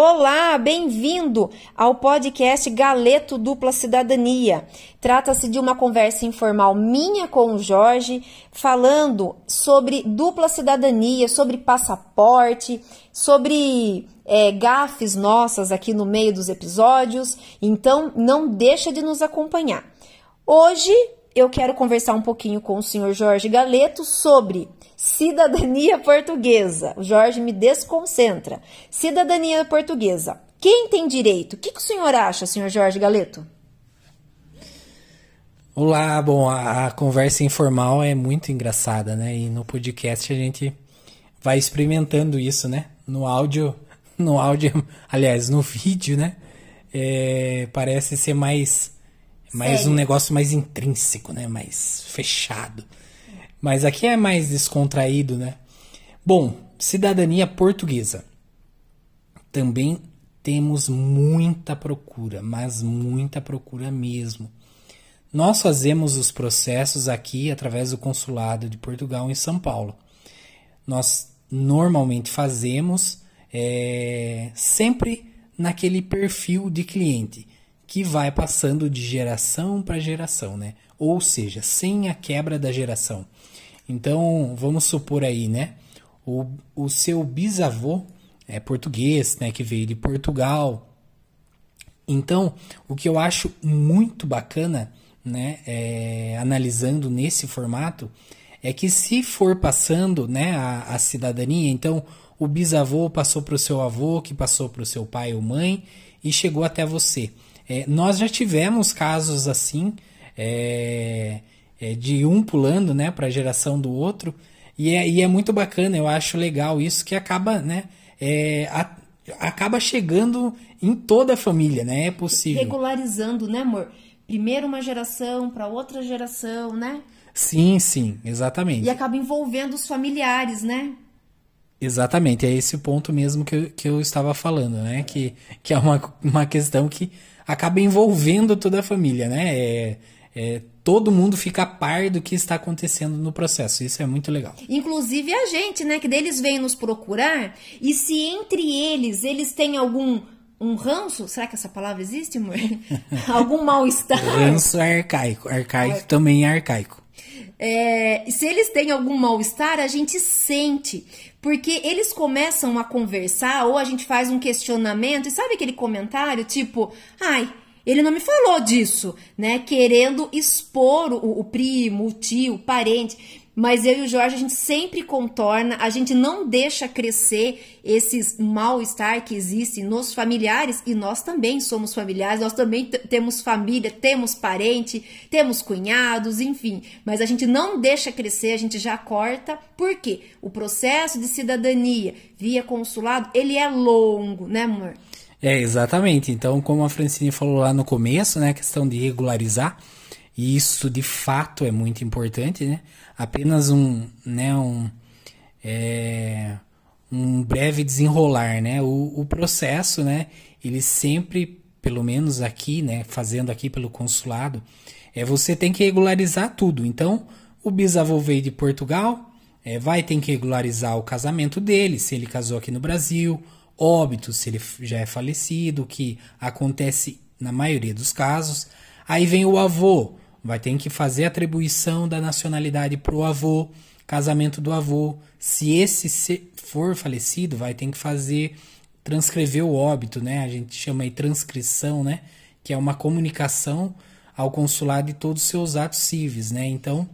Olá, bem-vindo ao podcast Galeto Dupla Cidadania. Trata-se de uma conversa informal minha com o Jorge, falando sobre dupla cidadania, sobre passaporte, sobre é, gafes nossas aqui no meio dos episódios. Então, não deixa de nos acompanhar. Hoje eu quero conversar um pouquinho com o senhor Jorge Galeto sobre cidadania portuguesa. O Jorge me desconcentra. Cidadania portuguesa. Quem tem direito? O que, que o senhor acha, senhor Jorge Galeto? Olá, bom, a, a, conversa informal é muito engraçada, né? E no podcast a gente vai experimentando isso, né? No áudio, no áudio, aliás, no vídeo, né? É, parece ser mais mais um negócio mais intrínseco, né? Mais fechado. Mas aqui é mais descontraído, né? Bom, cidadania portuguesa. Também temos muita procura, mas muita procura mesmo. Nós fazemos os processos aqui através do consulado de Portugal em São Paulo. Nós normalmente fazemos é, sempre naquele perfil de cliente que vai passando de geração para geração, né? Ou seja, sem a quebra da geração. Então, vamos supor aí, né? O, o seu bisavô é português, né? Que veio de Portugal. Então, o que eu acho muito bacana, né? É, analisando nesse formato, é que se for passando, né? A, a cidadania, então o bisavô passou para o seu avô, que passou para o seu pai ou mãe e chegou até você. É, nós já tivemos casos assim, é, é, de um pulando né, para a geração do outro, e é, e é muito bacana, eu acho legal isso, que acaba, né, é, a, acaba chegando em toda a família, né? É possível. Regularizando, né, amor? Primeiro uma geração para outra geração, né? Sim, sim, exatamente. E acaba envolvendo os familiares, né? Exatamente, é esse ponto mesmo que eu, que eu estava falando, né? Que, que é uma, uma questão que acaba envolvendo toda a família, né? É, é, todo mundo fica a par do que está acontecendo no processo. Isso é muito legal. Inclusive a gente, né? Que deles vêm nos procurar e se entre eles eles têm algum um ranço, será que essa palavra existe, amor? algum mal-estar? Ranço é arcaico, arcaico também é arcaico. É, se eles têm algum mal-estar, a gente sente. Porque eles começam a conversar ou a gente faz um questionamento e sabe aquele comentário tipo, ai, ele não me falou disso, né? Querendo expor o, o primo, o tio, o parente. Mas eu e o Jorge, a gente sempre contorna, a gente não deixa crescer esses mal-estar que existem nos familiares, e nós também somos familiares, nós também temos família, temos parente, temos cunhados, enfim. Mas a gente não deixa crescer, a gente já corta, porque o processo de cidadania via consulado, ele é longo, né, amor? É, exatamente. Então, como a Francine falou lá no começo, né, a questão de regularizar, e isso de fato é muito importante, né? Apenas um, né, um, é, um breve desenrolar, né? O, o processo, né? Ele sempre, pelo menos aqui, né? Fazendo aqui pelo consulado, é você tem que regularizar tudo. Então, o bisavô veio de Portugal, é, vai ter que regularizar o casamento dele, se ele casou aqui no Brasil, óbito, se ele já é falecido, que acontece na maioria dos casos. Aí vem o avô, vai ter que fazer atribuição da nacionalidade para o avô, casamento do avô. Se esse for falecido, vai ter que fazer transcrever o óbito, né? A gente chama aí transcrição, né? Que é uma comunicação ao consulado de todos os seus atos civis, né? Então,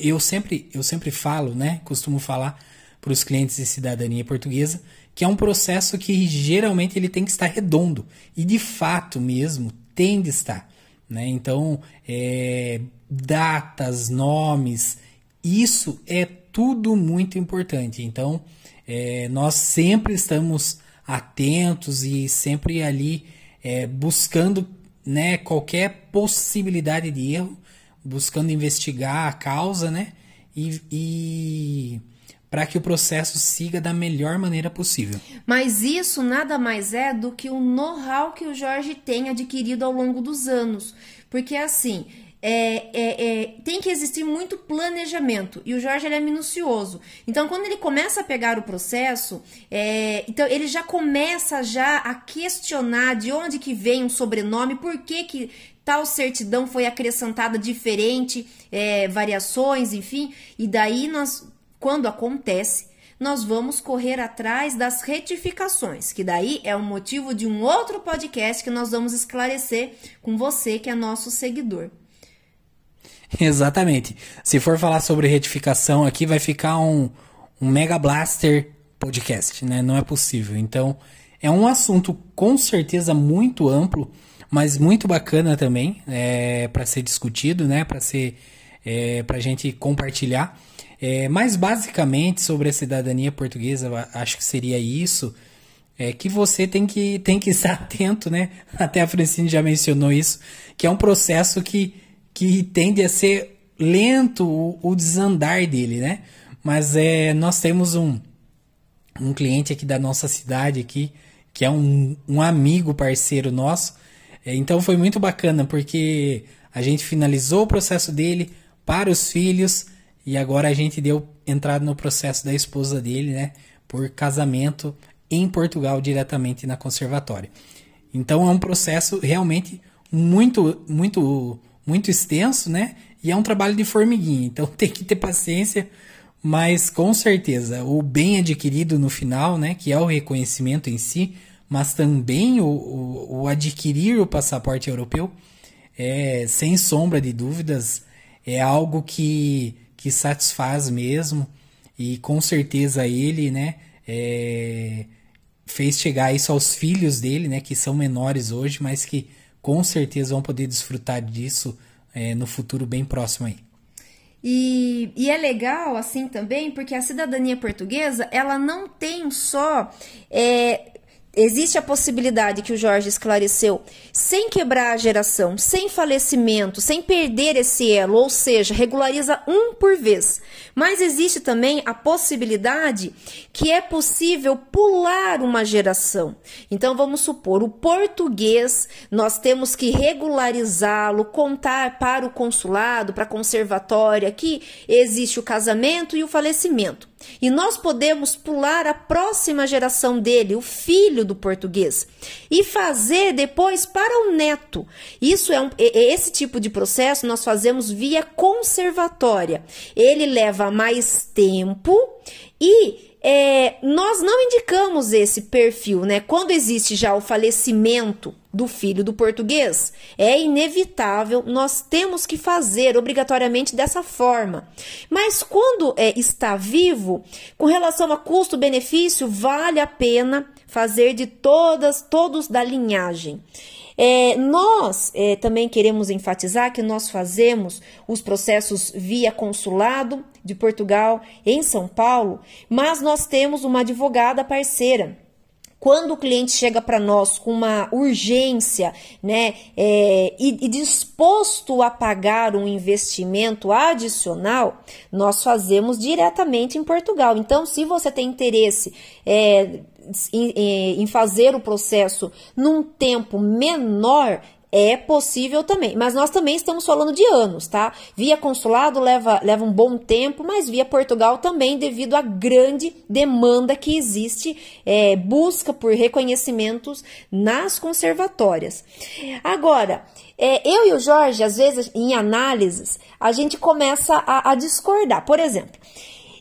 eu sempre, eu sempre falo, né? Costumo falar para os clientes de cidadania portuguesa que é um processo que geralmente ele tem que estar redondo e de fato mesmo tem de estar. Né? Então, é, datas, nomes, isso é tudo muito importante. Então, é, nós sempre estamos atentos e sempre ali é, buscando né, qualquer possibilidade de erro, buscando investigar a causa, né? E, e para que o processo siga da melhor maneira possível. Mas isso nada mais é do que o know-how que o Jorge tem adquirido ao longo dos anos. Porque assim, é, é, é, tem que existir muito planejamento e o Jorge é minucioso. Então, quando ele começa a pegar o processo, é, então ele já começa já a questionar de onde que vem um sobrenome, por que que tal certidão foi acrescentada diferente, é, variações, enfim. E daí nós, quando acontece, nós vamos correr atrás das retificações, que daí é o motivo de um outro podcast que nós vamos esclarecer com você que é nosso seguidor. Exatamente. Se for falar sobre retificação aqui, vai ficar um, um Mega Blaster podcast, né? Não é possível. Então, é um assunto com certeza muito amplo, mas muito bacana também é, para ser discutido, né? Para ser é, para a gente compartilhar. É, mas basicamente sobre a cidadania portuguesa, acho que seria isso. É que você tem que, tem que estar atento, né? Até a Francine já mencionou isso, que é um processo que que tende a ser lento o, o desandar dele, né? Mas é, nós temos um, um cliente aqui da nossa cidade aqui, que é um, um amigo parceiro nosso. É, então foi muito bacana, porque a gente finalizou o processo dele para os filhos e agora a gente deu entrada no processo da esposa dele, né? Por casamento em Portugal, diretamente na conservatória. Então é um processo realmente muito, muito muito extenso, né? E é um trabalho de formiguinha, então tem que ter paciência, mas com certeza o bem adquirido no final, né? Que é o reconhecimento em si, mas também o, o, o adquirir o passaporte europeu, é, sem sombra de dúvidas, é algo que, que satisfaz mesmo e com certeza ele, né? É, fez chegar isso aos filhos dele, né? Que são menores hoje, mas que com certeza vão poder desfrutar disso é, no futuro bem próximo aí. E, e, é legal assim também porque a cidadania portuguesa ela não tem só é, existe a possibilidade que o Jorge esclareceu, sem quebrar a geração, sem falecimento, sem perder esse elo, ou seja, regulariza um por vez. Mas existe também a possibilidade que é possível pular uma geração. Então vamos supor, o português, nós temos que regularizá-lo, contar para o consulado, para a conservatória que existe o casamento e o falecimento. E nós podemos pular a próxima geração dele, o filho do português, e fazer depois para o neto. Isso é um, esse tipo de processo nós fazemos via conservatória. Ele leva mais tempo e é, nós não indicamos esse perfil, né? Quando existe já o falecimento do filho do português, é inevitável, nós temos que fazer obrigatoriamente dessa forma. Mas quando é, está vivo, com relação a custo-benefício, vale a pena fazer de todas, todos da linhagem. É, nós é, também queremos enfatizar que nós fazemos os processos via consulado de Portugal em São Paulo, mas nós temos uma advogada parceira quando o cliente chega para nós com uma urgência, né, é, e, e, disposto a pagar um investimento adicional, nós fazemos diretamente em Portugal. Então, se você tem interesse é, em, em fazer o processo num tempo menor, é possível também, mas nós também estamos falando de anos, tá? Via consulado leva, leva um bom tempo, mas via Portugal também, devido à grande demanda que existe, é, busca por reconhecimentos nas conservatórias. Agora, é, eu e o Jorge, às vezes, em análises, a gente começa a, a discordar. Por exemplo,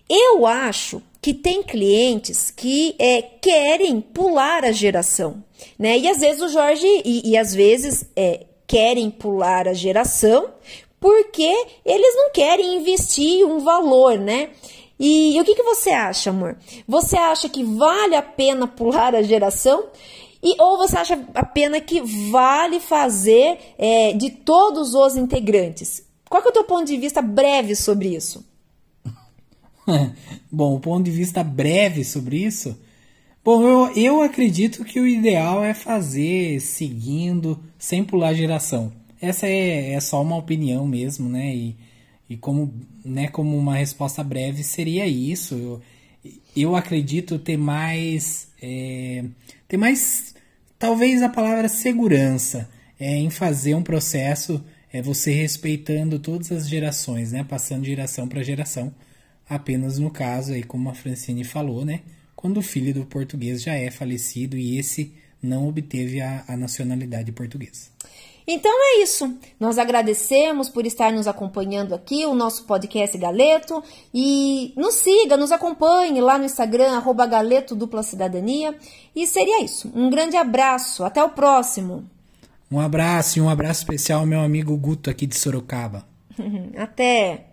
eu acho que tem clientes que é, querem pular a geração, né? E às vezes o Jorge, e, e às vezes é, querem pular a geração porque eles não querem investir um valor, né? E, e o que, que você acha, amor? Você acha que vale a pena pular a geração? E, ou você acha a pena que vale fazer é, de todos os integrantes? Qual é o teu ponto de vista breve sobre isso? Bom, o ponto de vista breve sobre isso. Bom, eu, eu acredito que o ideal é fazer seguindo, sem pular geração. Essa é, é só uma opinião mesmo, né? E, e como, né, como uma resposta breve seria isso. Eu, eu acredito ter mais. É, ter mais. Talvez a palavra segurança é, em fazer um processo é você respeitando todas as gerações, né? Passando de geração para geração. Apenas no caso aí, como a Francine falou, né? Quando o filho do português já é falecido e esse não obteve a, a nacionalidade portuguesa. Então é isso. Nós agradecemos por estar nos acompanhando aqui, o nosso podcast Galeto. E nos siga, nos acompanhe lá no Instagram, arroba Galeto Dupla Cidadania. E seria isso. Um grande abraço. Até o próximo. Um abraço e um abraço especial ao meu amigo Guto aqui de Sorocaba. Até!